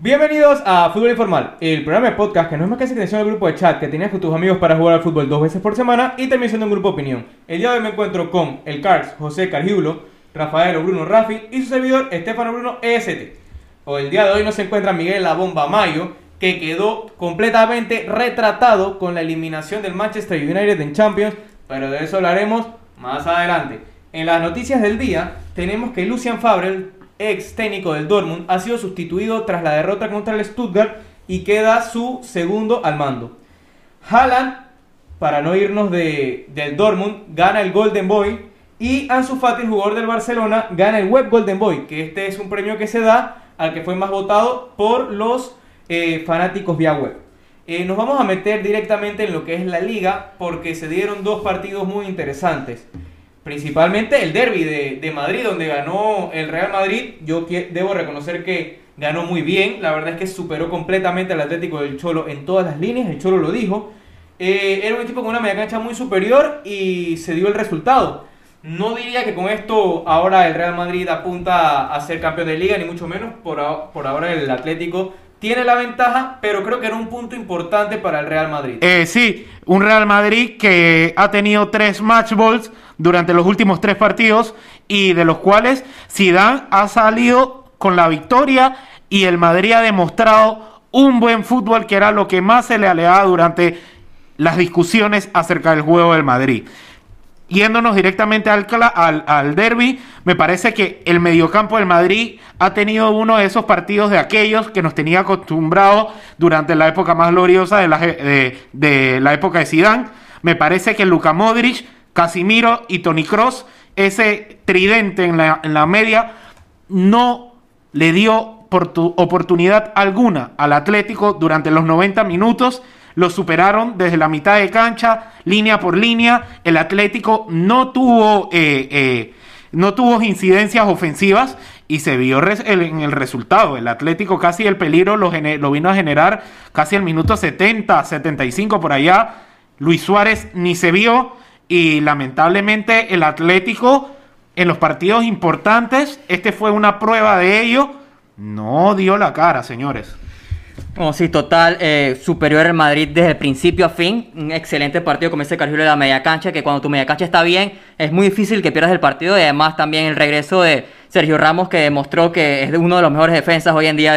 Bienvenidos a Fútbol Informal, el programa de podcast que no es más que extensión del grupo de chat que tienes con tus amigos para jugar al fútbol dos veces por semana y también siendo un grupo de opinión. El día de hoy me encuentro con el Cars José Cargiulo, Rafael Bruno Rafi y su servidor Estefano Bruno EST. O el día de hoy nos encuentra Miguel La Bomba Mayo, que quedó completamente retratado con la eliminación del Manchester United en Champions, pero de eso hablaremos más adelante. En las noticias del día tenemos que Lucian Fabrel, ex técnico del Dortmund, ha sido sustituido tras la derrota contra el Stuttgart y queda su segundo al mando. Haaland, para no irnos de, del Dortmund, gana el Golden Boy y Ansu Fati, jugador del Barcelona, gana el Web Golden Boy, que este es un premio que se da al que fue más votado por los eh, fanáticos vía web. Eh, nos vamos a meter directamente en lo que es la liga porque se dieron dos partidos muy interesantes. Principalmente el derby de, Madrid, donde ganó el Real Madrid. Yo debo reconocer que ganó muy bien. La verdad es que superó completamente al Atlético del Cholo en todas las líneas. El Cholo lo dijo. Eh, era un equipo con una media cancha muy superior y se dio el resultado. No diría que con esto ahora el Real Madrid apunta a ser campeón de liga, ni mucho menos. Por, por ahora el Atlético tiene la ventaja, pero creo que era un punto importante para el Real Madrid. Eh, sí, un Real Madrid que ha tenido tres match balls durante los últimos tres partidos y de los cuales Zidane ha salido con la victoria y el Madrid ha demostrado un buen fútbol que era lo que más se le aleaba durante las discusiones acerca del juego del Madrid yéndonos directamente al, al, al, derby, me parece que el mediocampo del Madrid ha tenido uno de esos partidos de aquellos que nos tenía acostumbrados durante la época más gloriosa de la, de, la época de Zidane. Me parece que Luka Modric, Casimiro y Tony Cross, ese tridente en la, en la media, no le dio oportunidad alguna al Atlético durante los 90 minutos lo superaron desde la mitad de cancha, línea por línea. El Atlético no tuvo, eh, eh, no tuvo incidencias ofensivas y se vio en el resultado. El Atlético casi el peligro lo, lo vino a generar casi al minuto 70, 75 por allá. Luis Suárez ni se vio y lamentablemente el Atlético en los partidos importantes, este fue una prueba de ello, no dio la cara, señores. Oh, sí, total, eh, superior al Madrid desde el principio a fin. Un excelente partido como ese Cargillo de la media cancha, que cuando tu media cancha está bien, es muy difícil que pierdas el partido. Y además también el regreso de Sergio Ramos, que demostró que es uno de los mejores defensas hoy en día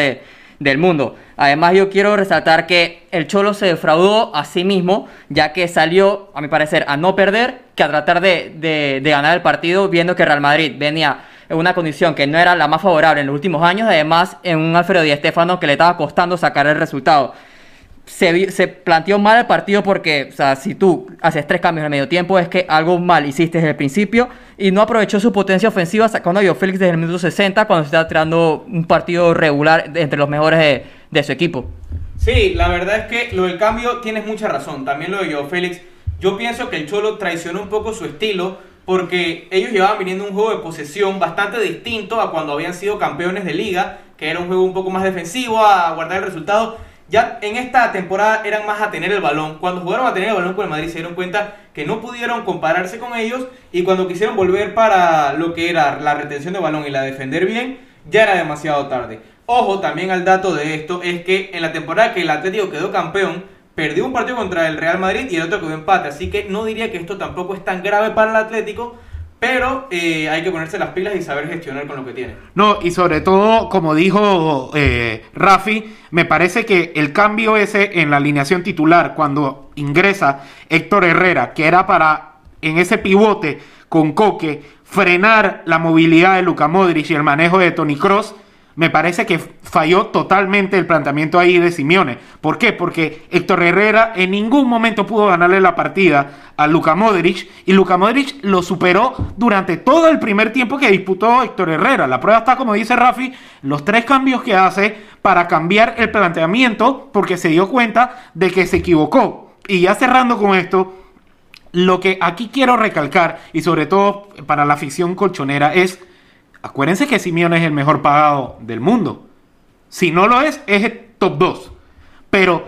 del mundo. Además yo quiero resaltar que el Cholo se defraudó a sí mismo, ya que salió, a mi parecer, a no perder, que a tratar de, de ganar el partido, viendo que Real Madrid venía en una condición que no era la más favorable en los últimos años, además en un Alfredo Di Stéfano que le estaba costando sacar el resultado. Se, planteó mal el partido porque, o sea, si tú haces tres cambios en medio tiempo, es que algo mal hiciste desde el principio y no aprovechó su potencia ofensiva sacando a Félix desde el minuto 60 cuando se está tirando un partido regular entre los mejores de, de, su equipo. Sí, la verdad es que lo del cambio tienes mucha razón. También lo de Joe Félix. Yo pienso que el Cholo traicionó un poco su estilo porque ellos llevaban viniendo un juego de posesión bastante distinto a cuando habían sido campeones de liga, que era un juego un poco más defensivo, a guardar el resultado. Ya en esta temporada eran más a tener el balón. Cuando jugaron a tener el balón con el Madrid se dieron cuenta que no pudieron compararse con ellos y cuando quisieron volver para lo que era la retención de balón y la defender bien, ya era demasiado tarde. Ojo también al dato de esto, es que en la temporada que el Atlético quedó campeón, perdió un partido contra el Real Madrid y el otro quedó empate. Así que no diría que esto tampoco es tan grave para el Atlético. Pero eh, hay que ponerse las pilas y saber gestionar con lo que tiene. No, y sobre todo, como dijo eh, Rafi, me parece que el cambio ese en la alineación titular, cuando ingresa Héctor Herrera, que era para en ese pivote con Coque frenar la movilidad de Luca Modric y el manejo de Tony Cross, me parece que falló totalmente el planteamiento ahí de Simeone. ¿Por qué? Porque Héctor Herrera en ningún momento pudo ganarle la partida a Luka Modric y Luka Modric lo superó durante todo el primer tiempo que disputó Héctor Herrera. La prueba está, como dice Rafi, los tres cambios que hace para cambiar el planteamiento porque se dio cuenta de que se equivocó. Y ya cerrando con esto, lo que aquí quiero recalcar y sobre todo para la afición colchonera es Acuérdense que Simeone es el mejor pagado del mundo. Si no lo es, es el top 2. Pero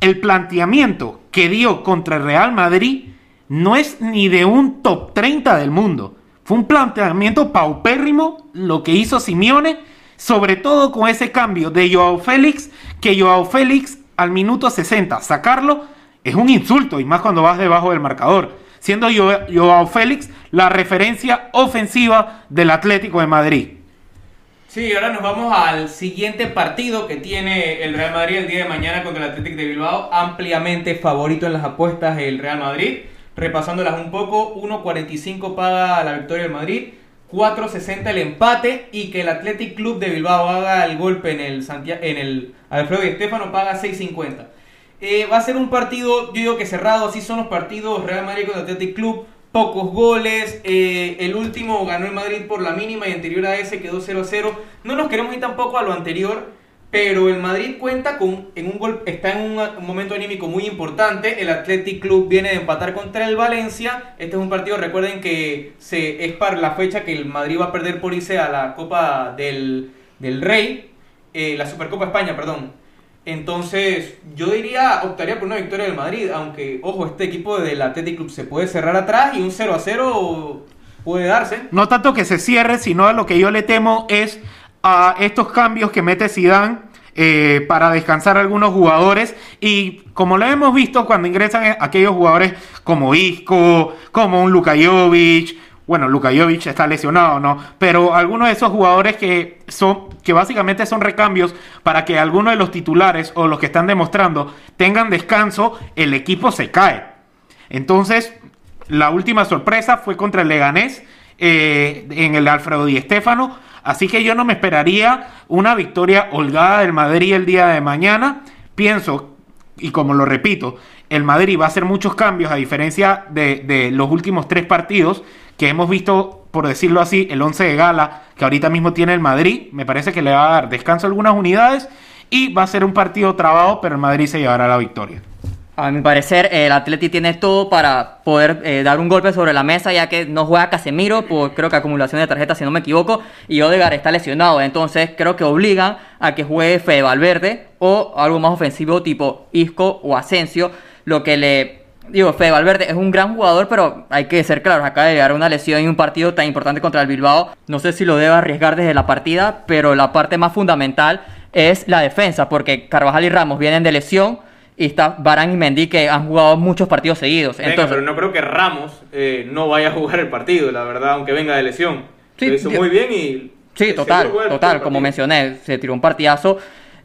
el planteamiento que dio contra el Real Madrid no es ni de un top 30 del mundo. Fue un planteamiento paupérrimo lo que hizo Simeone sobre todo con ese cambio de Joao Félix, que Joao Félix al minuto 60 sacarlo es un insulto, y más cuando vas debajo del marcador, siendo Joao Félix la referencia ofensiva del Atlético de Madrid. Sí, ahora nos vamos al siguiente partido que tiene el Real Madrid el día de mañana contra el Atlético de Bilbao, ampliamente favorito en las apuestas el Real Madrid. Repasándolas un poco, 1.45 paga la victoria del Madrid, 4.60 el empate y que el Athletic Club de Bilbao haga el golpe en el, en el Alfredo y Estefano paga 6.50. Eh, va a ser un partido, yo digo que cerrado, así son los partidos Real Madrid contra Athletic Club, pocos goles, eh, el último ganó el Madrid por la mínima y anterior a ese quedó 0-0. No nos queremos ir tampoco a lo anterior, pero el Madrid cuenta con, en un gol, está en un, momento anímico muy importante. El Athletic Club viene de empatar contra el Valencia. Este es un partido, recuerden que se, es para la fecha que el Madrid va a perder por irse a la Copa del, Rey, eh, la Supercopa España, perdón. Entonces, yo diría, optaría por una victoria del Madrid, aunque, ojo, este equipo del Athletic Club se puede cerrar atrás y un 0 a 0 puede darse. No tanto que se cierre, sino a lo que yo le temo es a estos cambios que mete Zidane eh, para descansar a algunos jugadores y como lo hemos visto cuando ingresan aquellos jugadores como Isco, como un Luka Jovic, bueno, Luka Jovic está lesionado, ¿no? Pero algunos de esos jugadores que son que básicamente son recambios para que algunos de los titulares o los que están demostrando tengan descanso, el equipo se cae. Entonces, la última sorpresa fue contra el Leganés eh, en el Alfredo Di Stéfano Así que yo no me esperaría una victoria holgada del Madrid el día de mañana. Pienso, y como lo repito, el Madrid va a hacer muchos cambios a diferencia de, los últimos tres partidos que hemos visto, por decirlo así, el 11 de gala que ahorita mismo tiene el Madrid. Me parece que le va a dar descanso a algunas unidades y va a ser un partido trabado, pero el Madrid se llevará la victoria. A mi parecer, el Atleti tiene todo para poder eh, dar un golpe sobre la mesa, ya que no juega Casemiro por creo que acumulación de tarjetas, si no me equivoco, y Odegaard está lesionado. Entonces, creo que obligan a que juegue Fede Valverde o algo más ofensivo tipo Isco o Asensio, lo que le. Digo, Fede Valverde es un gran jugador, pero hay que ser claros, acaba de llegar una lesión en un partido tan importante contra el Bilbao. No sé si lo debe arriesgar desde la partida, pero la parte más fundamental es la defensa, porque Carvajal y Ramos vienen de lesión y está Barán y Mendy que han jugado muchos partidos seguidos. Entonces, pero no creo que Ramos eh, no vaya a jugar el partido, la verdad, aunque venga de lesión. Sí, Lo hizo muy bien y... Sí, total, total, como mencioné, se tiró un partidazo.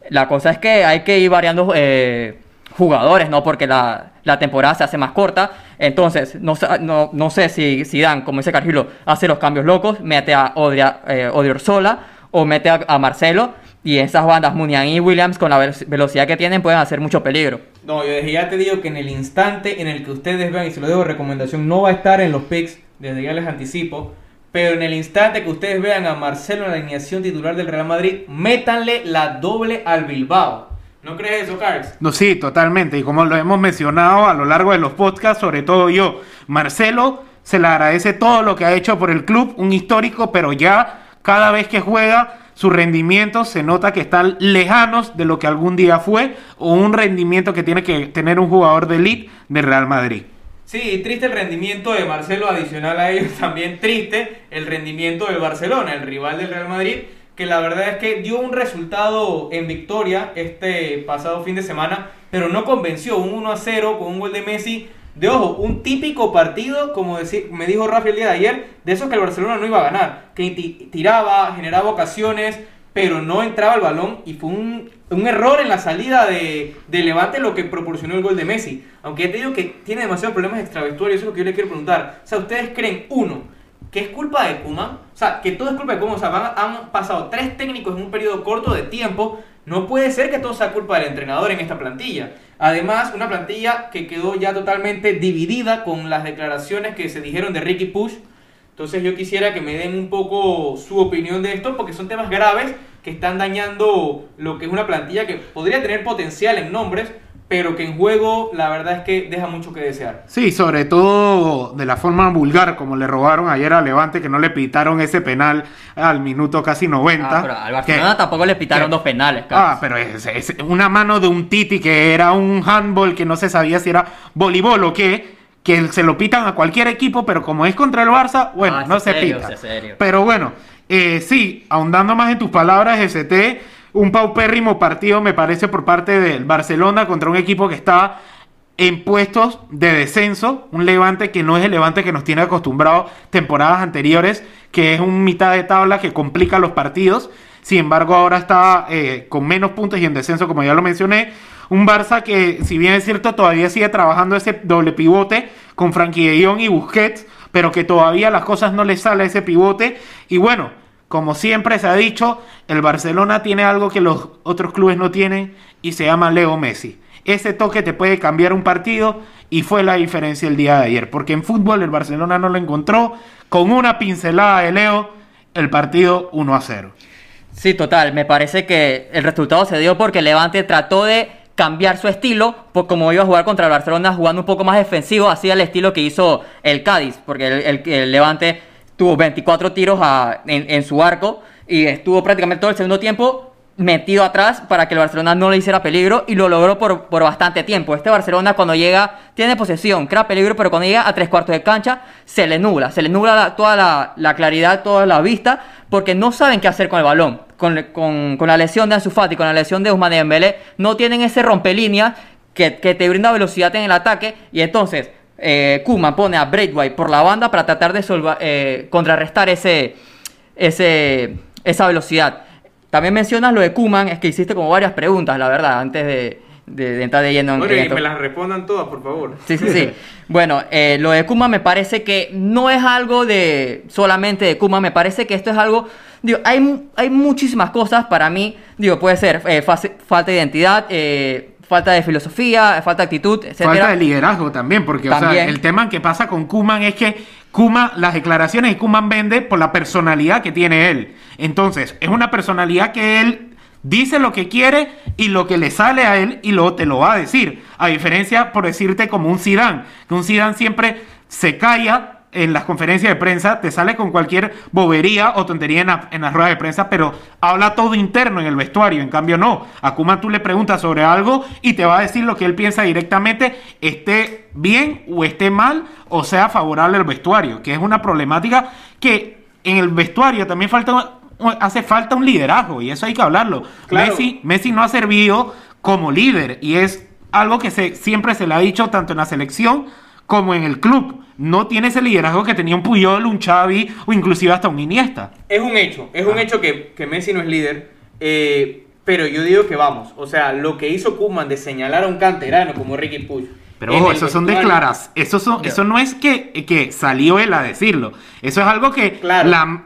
La cosa es que hay que ir variando eh, jugadores, ¿no? Porque la, temporada se hace más corta. Entonces, no, no, no sé si, si Dan, como dice Cargilo, hace los cambios locos, mete a Odria, eh, Odriozola o mete a Marcelo y esas bandas, Munian y Williams, con la velocidad que tienen, pueden hacer mucho peligro. No, yo ya te digo que en el instante en el que ustedes vean, y se lo digo recomendación, no va a estar en los picks, desde ya les anticipo, pero en el instante que ustedes vean a Marcelo en la alineación titular del Real Madrid, métanle la doble al Bilbao. ¿No crees eso, Carlos? No, sí, totalmente. Y como lo hemos mencionado a lo largo de los podcasts, sobre todo yo, Marcelo se le agradece todo lo que ha hecho por el club, un histórico, pero ya cada vez que juega su rendimiento se nota que están lejanos de lo que algún día fue o un rendimiento que tiene que tener un jugador de elite de Real Madrid. Sí, triste el rendimiento de Marcelo, adicional a ello también triste el rendimiento del Barcelona, el rival del Real Madrid, que la verdad es que dio un resultado en victoria este pasado fin de semana, pero no convenció, un 1 a 0 con un gol de Messi de ojo, un típico partido, como me dijo Rafa el día de ayer, de esos que el Barcelona no iba a ganar, que tiraba, generaba ocasiones, pero no entraba el balón y fue un, error en la salida de, Levante lo que proporcionó el gol de Messi. Aunque ya te que tiene demasiados problemas extravestuarios, eso es lo que yo le quiero preguntar. O sea, ¿ustedes creen, uno, que es culpa de Kuma? O sea, que todo es culpa de Kuma. O sea, han pasado tres técnicos en un periodo corto de tiempo. No puede ser que todo sea culpa del entrenador en esta plantilla. Además, una plantilla que quedó ya totalmente dividida con las declaraciones que se dijeron de Ricky Push. Entonces yo quisiera que me den un poco su opinión de esto, porque son temas graves que están dañando lo que es una plantilla que podría tener potencial en nombres, pero que en juego la verdad es que deja mucho que desear. Sí, sobre todo de la forma vulgar, como le robaron ayer a Levante, que no le pitaron ese penal al minuto casi 90. Ah, pero al Barcelona tampoco le pitaron dos penales. Ah, pero es, una mano de un Titi que era un handball que no se sabía si era voleibol o qué que se lo pitan a cualquier equipo, pero como es contra el Barça, bueno, ah, no se pita. Pero bueno, Eh, sí, ahondando más en tus palabras, ST, un paupérrimo partido me parece por parte del Barcelona contra un equipo que está en puestos de descenso, un levante que no es el levante que nos tiene acostumbrados temporadas anteriores, que es un mitad de tabla que complica los partidos. Sin embargo, ahora está eh, con menos puntos y en descenso, como ya lo mencioné. Un Barça que, si bien es cierto, todavía sigue trabajando ese doble pivote con Frankie de Jong y Busquets, pero que todavía las cosas no le sale a ese pivote. Y bueno, como siempre se ha dicho, el Barcelona tiene algo que los otros clubes no tienen y se llama Leo Messi. Ese toque te puede cambiar un partido y fue la diferencia el día de ayer, porque en fútbol el Barcelona no lo encontró. Con una pincelada de Leo, el partido 1 a 0. Sí, total. Me parece que el resultado se dio porque Levante trató de cambiar su estilo, por como iba a jugar contra el Barcelona, jugando un poco más defensivo, así el estilo que hizo el Cádiz, porque el, Levante tuvo 24 tiros en, su arco y estuvo prácticamente todo el segundo tiempo metido atrás para que el Barcelona no le hiciera peligro y lo logró por, por bastante tiempo. Este Barcelona cuando llega tiene posesión, crea peligro, pero cuando llega a tres cuartos de cancha se le nubla, se le nubla toda la, la, claridad, toda la vista, porque no saben qué hacer con el balón. Con, con, la lesión de Ansu Fati, con la lesión de Ousmane Dembélé, no tienen ese rompelínea que, que te brinda velocidad en el ataque y entonces eh, Kuma pone a Braithwaite por la banda para tratar de eh, contrarrestar ese, ese, esa velocidad. También mencionas lo de Kuman, es que hiciste como varias preguntas, la verdad, antes de, de, entrar de lleno en Bueno, y me las respondan todas, por favor. Sí, sí, sí. bueno, eh, lo de Kuman me parece que no es algo de solamente de Kuman, me parece que esto es algo. Digo, hay, hay muchísimas cosas para mí. Digo, puede ser eh, falta de identidad, eh, falta de filosofía, falta de actitud, etc. Falta de liderazgo también, porque O sea, el tema que pasa con Kuman es que Kuma, las declaraciones de Kuman vende por la personalidad que tiene él. Entonces, es una personalidad que él dice lo que quiere y lo que le sale a él y luego te lo va a decir. A diferencia, por decirte, como un Zidane, que un Zidane siempre se calla en las conferencias de prensa, te sale con cualquier bobería o tontería en, en las ruedas de prensa, pero habla todo interno en el vestuario. En cambio, no. A Kuma tú le preguntas sobre algo y te va a decir lo que él piensa directamente, esté bien o esté mal, o sea favorable al vestuario, que es una problemática que en el vestuario también falta hace falta un liderazgo y eso hay que hablarlo. Messi, Messi no ha servido como líder y es algo que se, siempre se le ha dicho tanto en la selección como en el club no tiene ese liderazgo que tenía un Puyol, un Xavi o inclusive hasta un Iniesta. Es un hecho, es un ah. hecho que, Messi no es líder, eh, pero yo digo que vamos, o sea, lo que hizo Kuman de señalar a un canterano como Ricky Puig. Pero ojo, eso son declaras, eso, son, eso no es que, que, salió él a decirlo, eso es algo que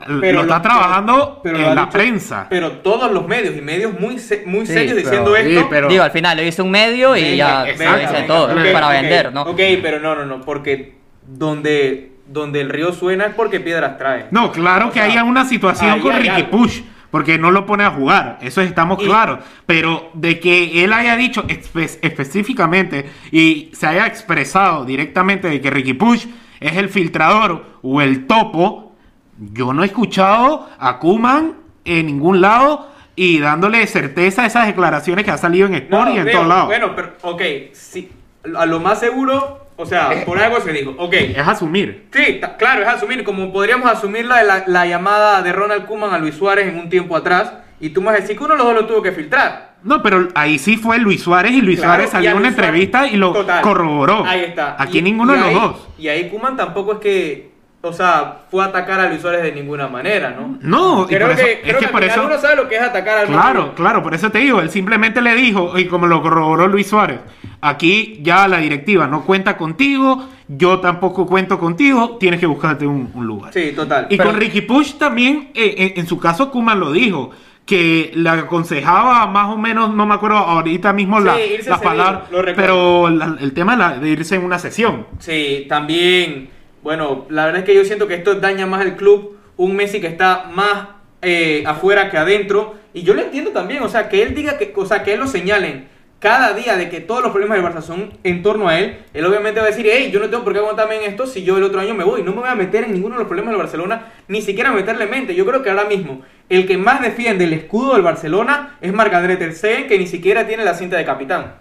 lo está trabajando en la prensa. Pero todos los medios, y medios muy, muy serios diciendo esto. Digo, al final lo hizo un medio y ya se todo, para vender, ¿no? Ok, pero no, no, no, porque donde, donde el río suena es porque piedras trae. No, claro que haya una situación con Ricky Push. Porque no lo pone a jugar, eso estamos claros. Pero de que él haya dicho específicamente y se haya expresado directamente de que Ricky Push es el filtrador o el topo, yo no he escuchado a Kuman en ningún lado y dándole certeza a esas declaraciones que ha salido en Sport y en todos lados. Bueno, pero, ok, sí, a lo más seguro o sea, por algo se dijo. Ok. Es asumir. Sí, claro, es asumir. Como podríamos asumir la, la, llamada de Ronald Kuman a Luis Suárez en un tiempo atrás. Y tú me vas a decir que uno de los dos lo tuvo que filtrar. No, pero ahí sí fue Luis Suárez y Luis Suárez salió en una entrevista y lo corroboró. Ahí está. Aquí ninguno de los dos. Y ahí Kuman tampoco es que o sea, fue a atacar a Luis Suárez de ninguna manera, ¿no? No, creo que, es que, por eso uno sabe lo que es atacar a Luis Claro, claro, por eso te digo, él simplemente le dijo, y como lo corroboró Luis Suárez, aquí ya la directiva no cuenta contigo, yo tampoco cuento contigo, tienes que buscarte un, lugar. Sí, total. Y con Ricky Push también, eh, eh, en su caso, Kuman lo dijo que le aconsejaba más o menos, no me acuerdo ahorita mismo la, la palabra, pero el tema de irse en una sesión. Sí, también bueno, la verdad es que yo siento que esto daña más al club. Un Messi que está más eh, afuera que adentro. Y yo lo entiendo también, o sea, que él diga que, o sea, que él lo señalen cada día de que todos los problemas del Barça son en torno a él, él obviamente va a decir, hey, yo no tengo por qué aguantarme en esto si yo el otro año me voy, no me voy a meter en ninguno de los problemas del Barcelona, ni siquiera meterle mente. Yo creo que ahora mismo el que más defiende el escudo del Barcelona es Marc-André que ni siquiera tiene la cinta de capitán.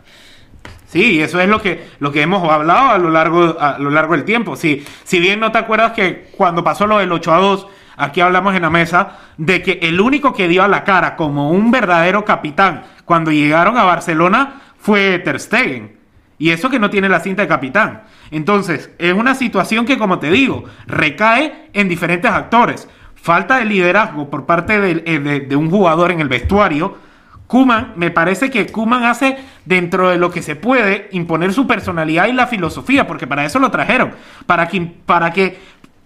Sí, eso es lo que, lo que hemos hablado a lo largo, a lo largo del tiempo. Si, si bien no te acuerdas que cuando pasó lo del 8 a 2, aquí hablamos en la mesa, de que el único que dio a la cara como un verdadero capitán cuando llegaron a Barcelona fue Ter Stegen. Y eso que no tiene la cinta de capitán. Entonces, es una situación que, como te digo, recae en diferentes actores. Falta de liderazgo por parte eh, de- de un jugador en el vestuario. Kuman, me parece que Kuman hace dentro de lo que se puede imponer su personalidad y la filosofía, porque para eso lo trajeron, para que, para que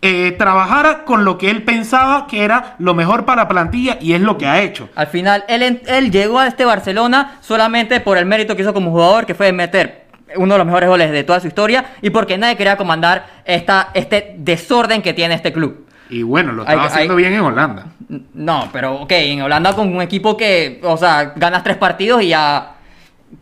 eh, trabajara con lo que él pensaba que era lo mejor para la plantilla y es lo que ha hecho. Al final, él, él llegó a este Barcelona solamente por el mérito que hizo como jugador, que fue meter uno de los mejores goles de toda su historia, y porque nadie quería comandar esta, este desorden que tiene este club. Y bueno, lo Hay- estaba haciendo hay- bien en Holanda. No, pero ok, en Holanda con un equipo que, o sea, ganas tres partidos y ya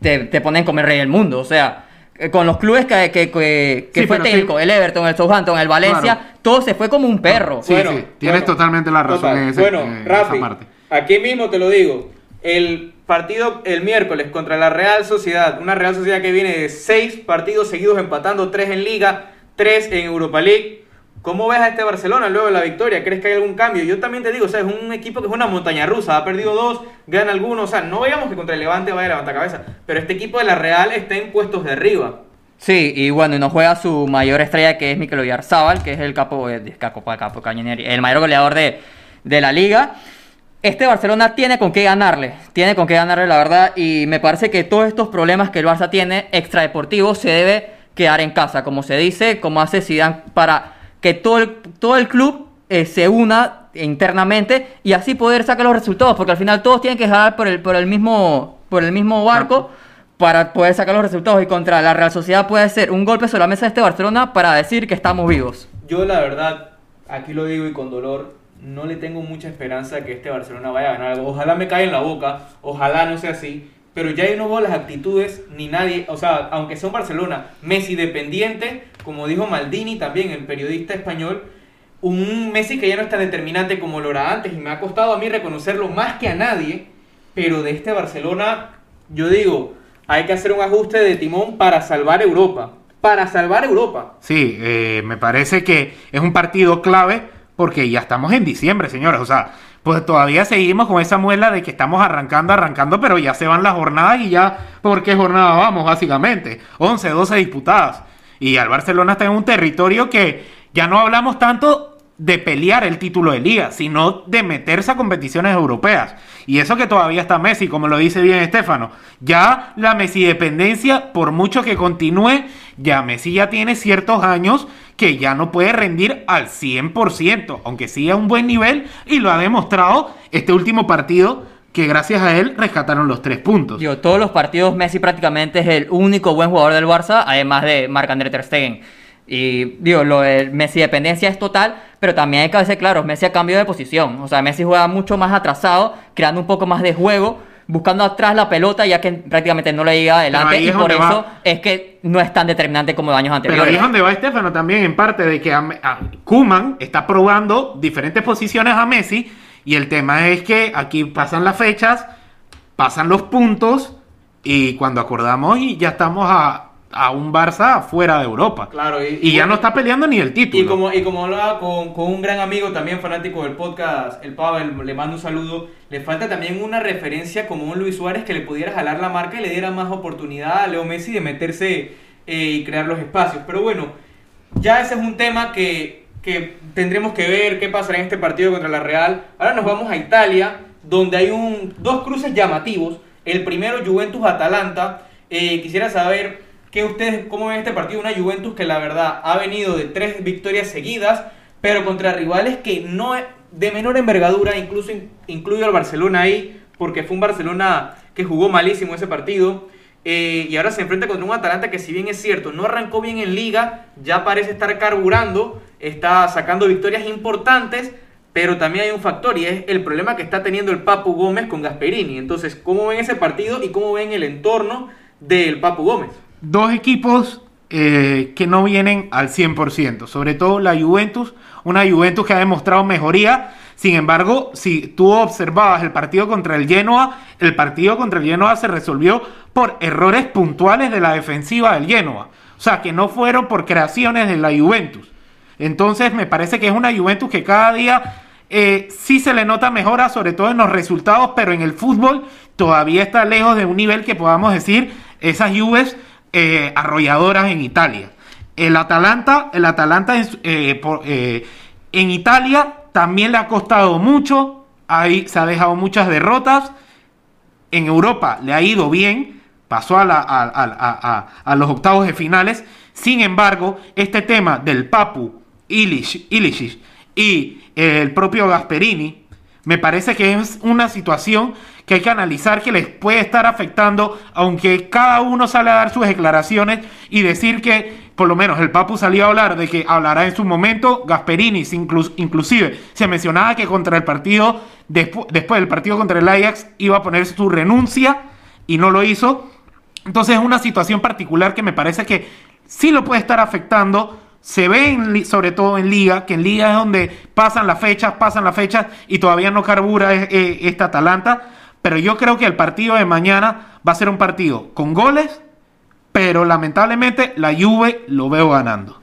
te, te ponen como el rey del mundo. O sea, eh, con los clubes que, que, que- que Sí, fue técnico, sí. el Everton, el Southampton, el Valencia, Claro. todo se fue como un perro. Sí, sí, tienes totalmente la razón en ese- bueno, en Rafi, esa parte. aquí mismo te lo digo. El partido el miércoles contra la Real Sociedad, una Real Sociedad que viene de seis partidos seguidos empatando, tres en Liga, tres en Europa League. ¿Cómo ves a este Barcelona luego de la victoria? ¿Crees que hay algún cambio? Yo también te digo, o sea, es un equipo que es una montaña rusa, ha perdido dos, gana alguno, o sea, no veamos que contra el Levante vaya a levantar cabeza, pero este equipo de la Real está en puestos de arriba. Sí, y bueno, y nos juega su mayor estrella que es Mikel Oyarzábal, que es el capo, eh, capo, capo cañoneri- el mayor goleador de, de la liga. Este Barcelona tiene con qué ganarle, tiene con qué ganarle la verdad, y me parece que todos estos problemas que el Barça tiene extradeportivos se debe quedar en casa, como se dice, como hace Zidane para que todo el, todo el club eh, se una internamente y así poder sacar los resultados, porque al final todos tienen que jalar por el, por el mismo por el mismo barco para poder sacar los resultados y contra la Real Sociedad puede ser un golpe sobre la mesa de este Barcelona para decir que estamos vivos. Yo la verdad, aquí lo digo y con dolor, no le tengo mucha esperanza que este Barcelona vaya a ganar algo. Ojalá me caiga en la boca, ojalá no sea así, pero ya yo no veo las actitudes ni nadie, o sea, aunque sea un Barcelona Messi dependiente, como dijo Maldini también, el periodista español, un Messi que ya no es tan determinante como lo era antes y me ha costado a mí reconocerlo más que a nadie, pero de este Barcelona, yo digo, hay que hacer un ajuste de timón para salvar Europa, para salvar Europa. Sí, eh, me parece que es un partido clave porque ya estamos en diciembre, señores. O sea, pues todavía seguimos con esa muela de que estamos arrancando, arrancando, pero ya se van las jornadas y ya, ¿por qué jornada vamos? Básicamente, 11, 12 disputadas. Y al Barcelona está en un territorio que ya no hablamos tanto de pelear el título de liga, sino de meterse a competiciones europeas. Y eso que todavía está Messi, como lo dice bien Estefano. Ya la Messi dependencia, por mucho que continúe, ya Messi ya tiene ciertos años que ya no puede rendir al 100%, aunque siga a un buen nivel y lo ha demostrado este último partido que gracias a él rescataron los tres puntos. Digo, todos los partidos Messi prácticamente es el único buen jugador del Barça, además de Marc-André Ter Stegen. Y digo, lo de Messi dependencia es total, pero también hay que ser claros, Messi ha cambiado de posición. O sea, Messi juega mucho más atrasado, creando un poco más de juego, buscando atrás la pelota, ya que prácticamente no le llega adelante. Y por eso va. es que no es tan determinante como años Pero ahí anteriores. es donde va Estefano también, en parte de que a, a- Koeman está probando diferentes posiciones a Messi. Y el tema es que aquí pasan las fechas, pasan los puntos. Y cuando acordamos, y ya estamos a, a un Barça fuera de Europa. Claro, y, Y ya no está peleando ni el título. Y como, y como hablaba con, con un gran amigo también fanático del podcast, el Pavel, le mando un saludo, le falta también una referencia como un Luis Suárez que le pudiera jalar la marca y le diera más oportunidad a Leo Messi de meterse eh, y crear los espacios. Pero bueno, ya ese es un tema que, que tendremos que ver qué pasará en este partido contra la Real. Ahora nos vamos a Italia, donde hay un, dos cruces llamativos. El primero, Juventus-Atalanta. Eh, quisiera saber que ustedes, cómo ven este partido. Una Juventus que la verdad ha venido de tres victorias seguidas, pero contra rivales que no de menor envergadura, incluso in- incluyo al Barcelona ahí, porque fue un Barcelona que jugó malísimo ese partido. Eh, y ahora se enfrenta contra un Atalanta que si bien es cierto, no arrancó bien en liga, ya parece estar carburando, está sacando victorias importantes, pero también hay un factor y es el problema que está teniendo el Papu Gómez con Gasperini. Entonces, ¿cómo ven ese partido y cómo ven el entorno del Papu Gómez? dos equipos eh, que no vienen al 100%, sobre todo la Juventus, una Juventus que ha demostrado mejoría, sin embargo, si tú observabas el partido contra el Genoa, el partido contra el Genoa se resolvió por errores puntuales de la defensiva del Genoa, o sea, que no fueron por creaciones de la Juventus. Entonces me parece que es una Juventus que cada día eh, sí se le nota mejora, sobre todo en los resultados, pero en el fútbol todavía está lejos de un nivel que podamos decir esas Juves eh, arrolladoras en Italia. El Atalanta, el Atalanta eh, en Italia también le ha costado mucho, ahí se ha dejado muchas derrotas. En Europa le ha ido bien, pasó a, a los octavos de finales. Sin embargo, este tema del Papu, Illich, y el propio Gasperini, me parece que es una situación que hay que analizar que les puede estar afectando, aunque cada uno sale a dar sus declaraciones y decir que por lo menos el Papu salió a hablar de que hablará en su momento, Gasperini inclusive se mencionaba que contra el partido, después del partido contra el Ajax iba a poner su renuncia y no lo hizo. Entonces es una situación particular que me parece que sí lo puede estar afectando se ve sobre todo en liga, que en liga es donde pasan las fechas, pasan las fechas y todavía no carbura eh, esta Atalanta. Pero yo creo que el partido de mañana va a ser un partido con goles, pero lamentablemente la Juve lo veo ganando.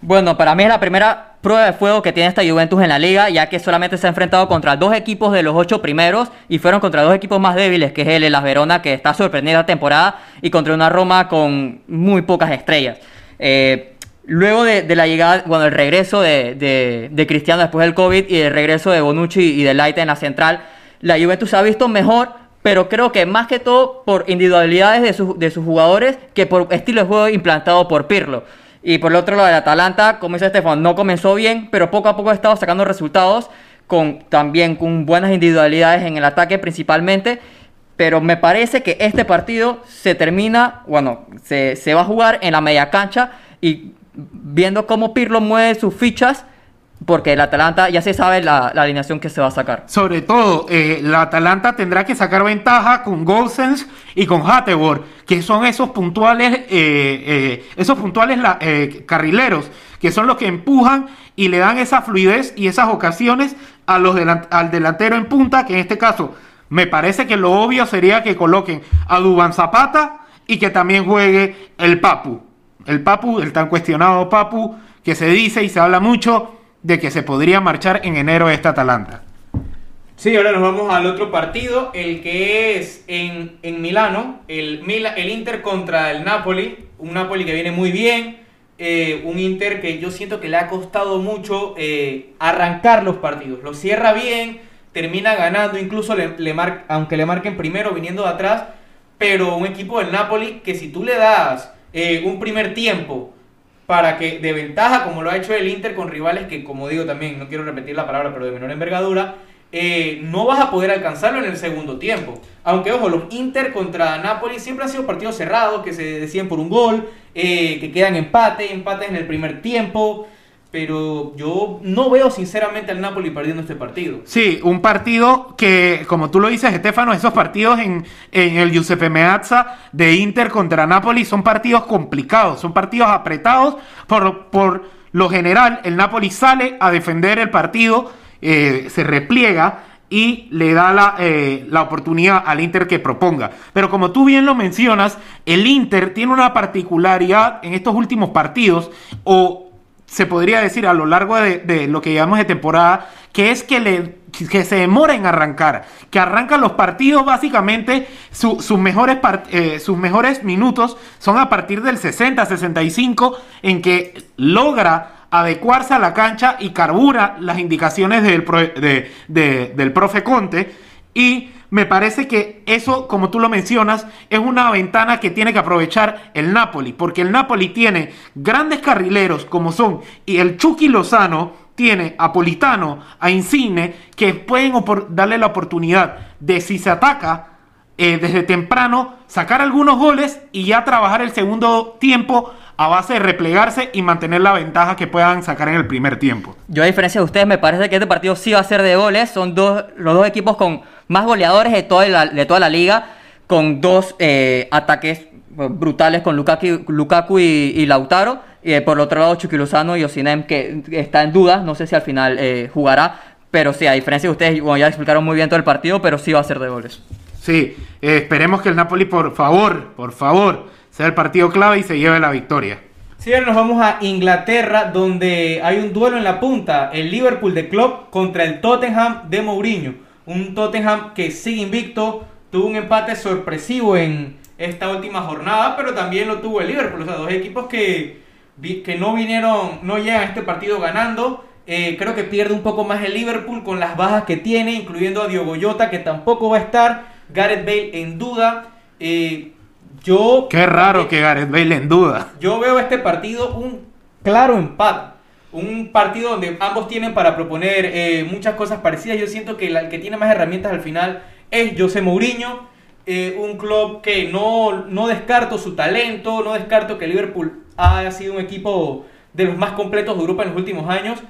Bueno, para mí es la primera prueba de fuego que tiene esta Juventus en la liga, ya que solamente se ha enfrentado contra dos equipos de los ocho primeros y fueron contra dos equipos más débiles, que es el Las Verona, que está sorprendida la temporada, y contra una Roma con muy pocas estrellas. Eh, Luego de, la llegada, bueno, el regreso de, Cristiano después del COVID y el regreso de Bonucci y de Laita en la central, la Juventus ha visto mejor, pero creo que más que todo por individualidades de, sus jugadores que por estilo de juego implantado por Pirlo. Y por el otro lado, el Atalanta, como dice Estefan, no comenzó bien, pero poco a poco ha estado sacando resultados, con, también con buenas individualidades en el ataque principalmente. Pero me parece que este partido se termina, bueno, se, se va a jugar en la media cancha y viendo cómo Pirlo mueve sus fichas, porque el Atalanta ya se sabe la, alineación que se va a sacar. Sobre todo, eh, la Atalanta tendrá que sacar ventaja con Golsens y con Hattewor, que son esos puntuales, eh, eh, esos puntuales carrileros, que son los que empujan y le dan esa fluidez y esas ocasiones a los al delantero en punta, que en este caso me parece que lo obvio sería que coloquen a Duban Zapata y que también juegue el Papu el Papu, el tan cuestionado Papu, que se dice y se habla mucho de que se podría marchar en enero esta Atalanta. Sí, ahora nos vamos al otro partido, el que es en, en Milano, el, el Inter contra el Napoli, un Napoli que viene muy bien, eh, un Inter que yo siento que le ha costado mucho eh, arrancar los partidos, lo cierra bien, termina ganando, incluso le, le aunque le marquen primero viniendo de atrás, pero un equipo del Napoli que si tú le das eh, un primer tiempo para que de ventaja, como lo ha hecho el Inter con rivales que, como digo también, no quiero repetir la palabra, pero de menor envergadura, eh, no vas a poder alcanzarlo en el segundo tiempo. Aunque, ojo, los Inter contra Napoli siempre han sido partidos cerrados, que se decían por un gol, eh, que quedan empate, empates en el primer tiempo pero yo no veo sinceramente al Napoli perdiendo este partido. Sí, un partido que, como tú lo dices, Estefano, esos partidos en, el Giuseppe Meazza de Inter contra Napoli son partidos complicados, son partidos apretados. Por, por lo general, el Napoli sale a defender el partido, eh, se repliega y le da la, eh, la, oportunidad al Inter que proponga. Pero como tú bien lo mencionas, el Inter tiene una particularidad en estos últimos partidos, o se podría decir a lo largo de, lo que llevamos de temporada, que es que, le, que se demora en arrancar, que arrancan los partidos básicamente, sus, mejores eh, sus mejores minutos son a partir del 60-65 en que logra adecuarse a la cancha y carbura las indicaciones del, del profe Conte y me parece que eso, como tú lo mencionas, es una ventana que tiene que aprovechar el Napoli, porque el Napoli tiene grandes carrileros como son y el Chucky Lozano tiene a Politano, a Insigne, que pueden darle la oportunidad de si se ataca eh, desde temprano, sacar algunos goles y ya trabajar el segundo tiempo a base de replegarse y mantener la ventaja que puedan sacar en el primer tiempo. Yo a diferencia de ustedes, me parece que este partido sí va a ser de goles. Son dos, los dos equipos con más goleadores de toda la, de toda la liga, con dos eh, ataques brutales con Lukaku, Lukaku y, Lautaro. Y eh, por el otro lado, Chucky y Osinem, que está en duda. No sé si al final eh, jugará. Pero sí, a diferencia de ustedes, bueno, ya explicaron muy bien todo el partido, pero sí va a ser de goles. Sí, esperemos que el Napoli, por favor, por favor, sea el partido clave y se lleve la victoria. Sí, ahora nos vamos a Inglaterra, donde hay un duelo en la punta, el Liverpool de Klopp contra el Tottenham de Mourinho. Un Tottenham que sigue invicto, tuvo un empate sorpresivo en esta última jornada, pero también lo tuvo el Liverpool. O sea, dos equipos que, que no vinieron, no llegan a este partido ganando. Eh, creo que pierde un poco más el Liverpool con las bajas que tiene, incluyendo a Diogo Jota, que tampoco va a estar. Gareth Bale en duda. Eh, yo. Qué raro que Gareth Bale en duda. Yo veo este partido un claro empate. Un partido donde ambos tienen para proponer eh, muchas cosas parecidas. Yo siento que el que tiene más herramientas al final es José Mourinho. Eh, un club que no, no descarto su talento, no descarto que Liverpool haya sido un equipo de los más completos de Europa en los últimos años.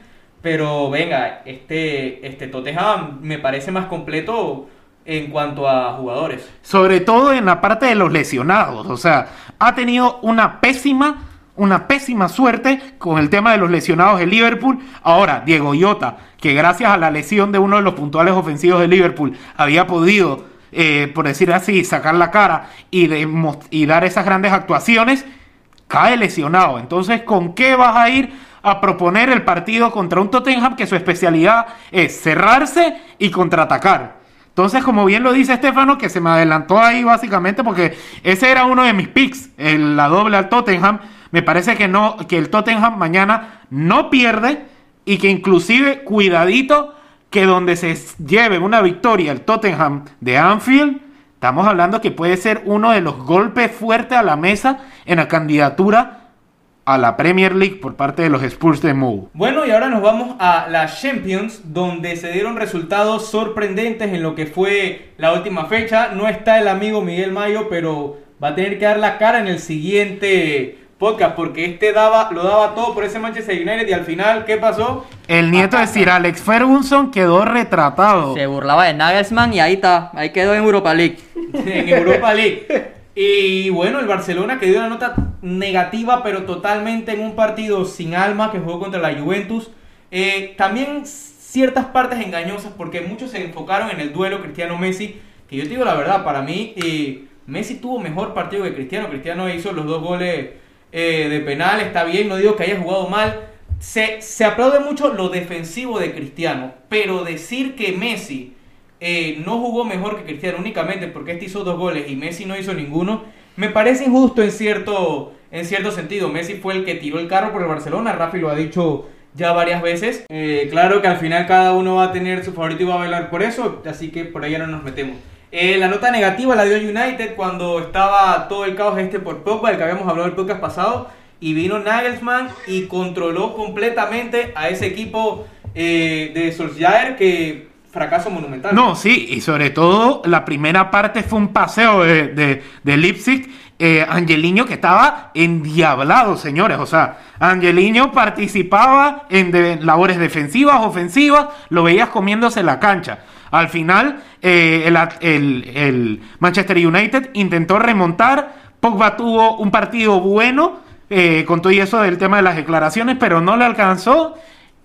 Pero venga, este, este Tottenham me parece más completo en cuanto a jugadores. Sobre todo en la parte de los lesionados. O sea, ha tenido una pésima, una pésima suerte con el tema de los lesionados de Liverpool. Ahora, Diego Iota, que gracias a la lesión de uno de los puntuales ofensivos de Liverpool había podido, eh, por decir así, sacar la cara y, y dar esas grandes actuaciones, cae lesionado. Entonces, ¿con qué vas a ir? a proponer el partido contra un Tottenham que su especialidad es cerrarse y contraatacar. Entonces, como bien lo dice Estefano, que se me adelantó ahí básicamente porque ese era uno de mis picks, la doble al Tottenham. Me parece que no, que el Tottenham mañana no pierde y que inclusive cuidadito que donde se lleve una victoria el Tottenham de Anfield, estamos hablando que puede ser uno de los golpes fuertes a la mesa en la candidatura a la Premier League por parte de los Spurs de Mou. Bueno, y ahora nos vamos a la Champions, donde se dieron resultados sorprendentes en lo que fue la última fecha. No está el amigo Miguel Mayo, pero va a tener que dar la cara en el siguiente podcast, porque este daba, lo daba todo por ese Manchester United y al final, ¿qué pasó? El nieto de Sir Alex Ferguson quedó retratado. Se burlaba de Nagelsmann y ahí está, ahí quedó en Europa League. en Europa League. Y bueno, el Barcelona que dio una nota negativa, pero totalmente en un partido sin alma que jugó contra la Juventus. Eh, también ciertas partes engañosas porque muchos se enfocaron en el duelo Cristiano-Messi. Que yo te digo la verdad, para mí eh, Messi tuvo mejor partido que Cristiano. Cristiano hizo los dos goles eh, de penal, está bien, no digo que haya jugado mal. Se, se aplaude mucho lo defensivo de Cristiano, pero decir que Messi eh, no jugó mejor que Cristiano únicamente porque este hizo dos goles y Messi no hizo ninguno, me parece injusto en cierto, en cierto sentido. Messi fue el que tiró el carro por el Barcelona, Rafi lo ha dicho ya varias veces. Eh, claro que al final cada uno va a tener su favorito y va a bailar por eso, así que por ahí no nos metemos. Eh, la nota negativa la dio United cuando estaba todo el caos este por Pogba, el que habíamos hablado el podcast pasado, y vino Nagelsmann y controló completamente a ese equipo de Solskjaer que fracaso monumental. No, sí, y sobre todo la primera parte fue un paseo de, de, de Leipzig. Eh, Angeliño que estaba endiablado, señores. O sea, Angeliño participaba en labores defensivas, ofensivas, lo veías comiéndose la cancha. Al final, eh, el, Manchester United intentó remontar. Pogba tuvo un partido bueno, eh, con todo eso del tema de las declaraciones, pero no le alcanzó.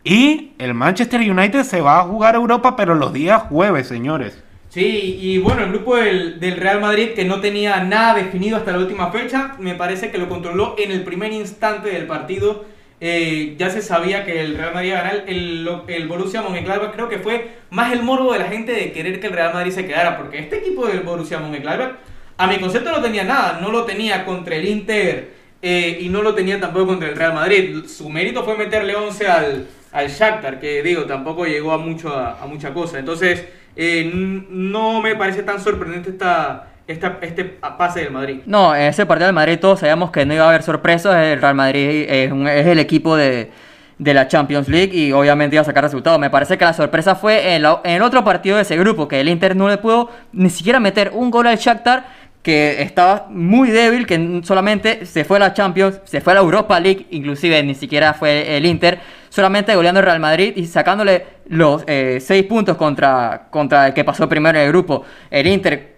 Y el Manchester United se va a jugar Europa, pero los días jueves, señores. Sí, y bueno, el grupo del, Real Madrid que no tenía nada definido hasta la última fecha, me parece que lo controló en el primer instante del partido. Eh, ya se sabía que el Real Madrid iba a ganar. El, el Borussia Mönchengladbach creo que fue más el morbo de la gente de querer que el Real Madrid se quedara, porque este equipo del Borussia Mönchengladbach, a mi concepto no tenía nada, no lo tenía contra el Inter eh, y no lo tenía tampoco contra el Real Madrid. Su mérito fue meterle 11 al al Shakhtar, que digo, tampoco llegó a, mucho, a, mucha cosa. Entonces, eh, no me parece tan sorprendente esta, esta, este pase del Madrid. No, en ese partido del Madrid todos sabíamos que no iba a haber sorpresas. El Real Madrid es, es el equipo de, de, la Champions League y obviamente iba a sacar resultados. Me parece que la sorpresa fue en, en el otro partido de ese grupo, que el Inter no le pudo ni siquiera meter un gol al Shakhtar que estaba muy débil, que solamente se fue a la Champions, se fue a la Europa League, inclusive ni siquiera fue el Inter, solamente goleando el Real Madrid y sacándole los eh, seis puntos contra, contra el que pasó primero en el grupo. El Inter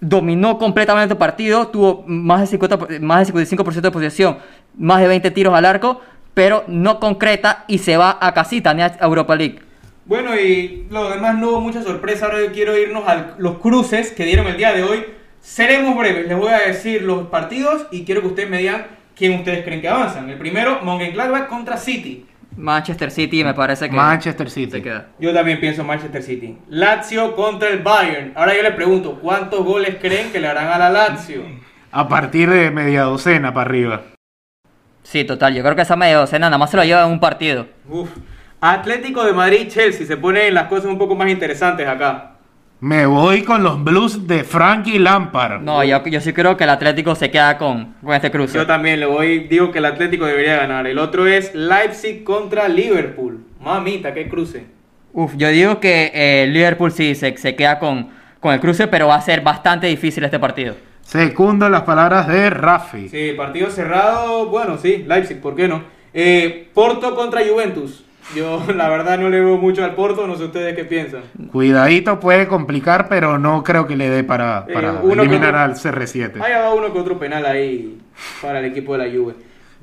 dominó completamente el partido, tuvo más, de 50, más del 55% de posesión, más de 20 tiros al arco, pero no concreta y se va a casita a Europa League. Bueno, y lo demás no hubo mucha sorpresa. Ahora quiero irnos a los cruces que dieron el día de hoy. Seremos breves, les voy a decir los partidos y quiero que ustedes me digan ¿quién ustedes creen que avanzan? El primero, Mönchengladbach contra City. Manchester City me parece que Manchester City. se queda. Yo también pienso Manchester City. Lazio contra el Bayern. Ahora yo le pregunto, ¿cuántos goles creen que le harán a la Lazio? A partir de media docena para arriba. Sí, total. Yo creo que esa media docena nada más se lo lleva en un partido. Uf. Atlético de Madrid, Chelsea. Se ponen las cosas un poco más interesantes acá. Me voy con los Blues de Frankie Lampard. No, yo, yo sí creo que el Atlético se queda con, con este cruce. Yo también le voy, digo que el Atlético debería ganar. El otro es Leipzig contra Liverpool. Mamita, qué cruce. Uf, yo digo que eh, Liverpool sí se, se queda con, con el cruce, pero va a ser bastante difícil este partido. Secundo las palabras de Rafi. Sí, partido cerrado. Bueno, sí, Leipzig, ¿por qué no? Eh, Porto contra Juventus. Yo, la verdad, no le veo mucho al Porto. No sé ustedes qué piensan. Cuidadito puede complicar, pero no creo que le dé para, Eh, para uno eliminar otro- al CR7. Hay va uno que otro penal ahí para el equipo de la Juve.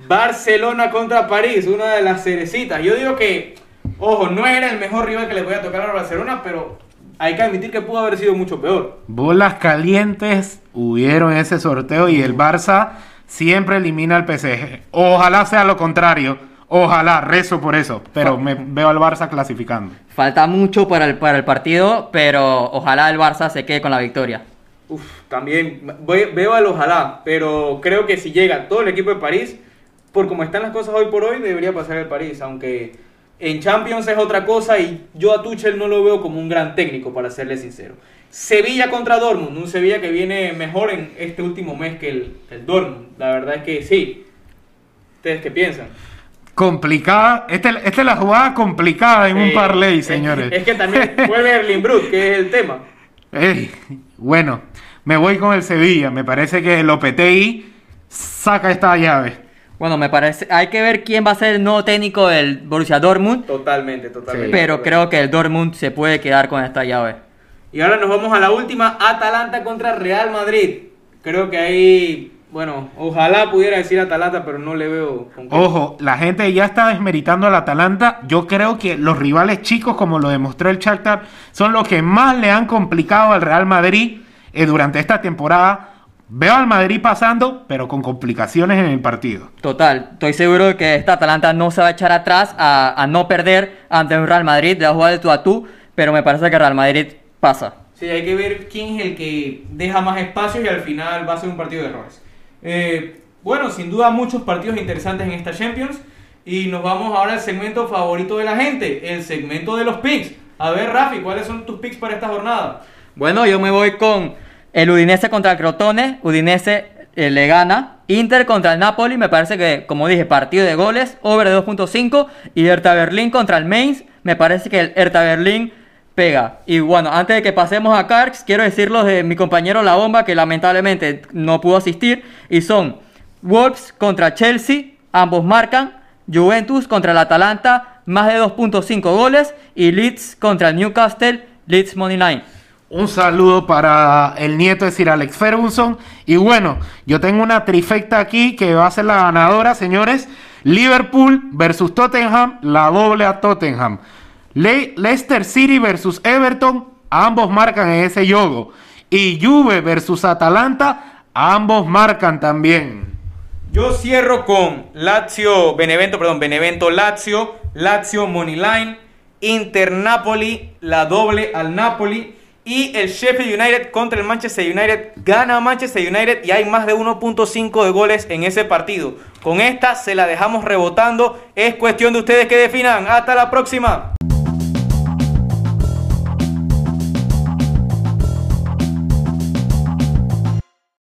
Barcelona contra París, una de las cerecitas. Yo digo que, ojo, no era el mejor rival que le podía tocar a Barcelona, pero hay que admitir que pudo haber sido mucho peor. Bolas calientes hubieron ese sorteo y el Barça siempre elimina al PSG. Ojalá sea lo contrario. Ojalá, rezo por eso. Pero me veo al Barça clasificando. Falta mucho para el, para el partido, pero ojalá el Barça se quede con la victoria. Uf, también voy- veo al ojalá, pero creo que si llega todo el equipo de París, por como están las cosas hoy por hoy, debería pasar el París, aunque en Champions es otra cosa y yo a Tuchel no lo veo como un gran técnico, para serle sincero. Sevilla contra Dortmund, un Sevilla que viene mejor en este último mes que el, el Dortmund. La verdad es que sí. ¿Ustedes qué piensan? Complicada. Esta esta es la jugada complicada en un Sí, parlay, es- señores. Es, que también vuelve Erling Brut, que es el tema. Bueno, me voy con el Sevilla. Me parece que Lopetegui saca esta llave. Bueno, me parece, hay que ver quién va a ser el nuevo técnico del Borussia Dortmund, Totalmente, totalmente. pero creo que el Dortmund se puede quedar con esta llave. Y ahora nos vamos a la última, Atalanta contra Real Madrid. Creo que ahí, bueno, ojalá pudiera decir Atalanta, pero no le veo con. Ojo, la gente ya está desmeritando al Atalanta. Yo creo que los rivales chicos, como lo demostró el Shakhtar, son los que más le han complicado al Real Madrid eh, durante esta temporada. Veo al Madrid pasando, pero con complicaciones en el partido. Total, estoy seguro de que esta Atalanta no se va a echar atrás a, a no perder ante un Real Madrid, de la jugada de tú a tú, pero me parece que Real Madrid pasa. Sí, hay que ver quién es el que deja más espacio y al final va a ser un partido de errores. Eh, bueno, sin duda muchos partidos interesantes en esta Champions. Y nos vamos ahora al segmento favorito de la gente, el segmento de los picks. A ver, Rafi, ¿cuáles son tus picks para esta jornada? Bueno, yo me voy con el Udinese contra el Crotone, Udinese eh, le gana, Inter contra el Napoli, me parece que, como dije, partido de goles, over de 2.5, y Hertha Berlín contra el Mainz, me parece que el Hertha Berlín pega. Y bueno, antes de que pasemos a Carks, quiero decirlos de mi compañero La Bomba, que lamentablemente no pudo asistir, y son Wolves contra Chelsea, ambos marcan, Juventus contra el Atalanta, más de 2.5 goles, y Leeds contra el Newcastle, Leeds Money Line. Un saludo para el nieto de Sir Alex Ferguson. Y bueno, yo tengo una trifecta aquí que va a ser la ganadora, señores. Liverpool versus Tottenham, la doble a Tottenham. Le- Leicester City versus Everton, ambos marcan en ese yogo. Y Juve versus Atalanta, ambos marcan también. Yo cierro con Lazio, Benevento, perdón, Benevento Lazio, Lazio Moneyline, Inter Napoli, la doble al Napoli y el Sheffield United contra el Manchester United. Gana Manchester United y hay más de 1.5 de goles en ese partido. Con esta se la dejamos rebotando. Es cuestión de ustedes que definan. Hasta la próxima.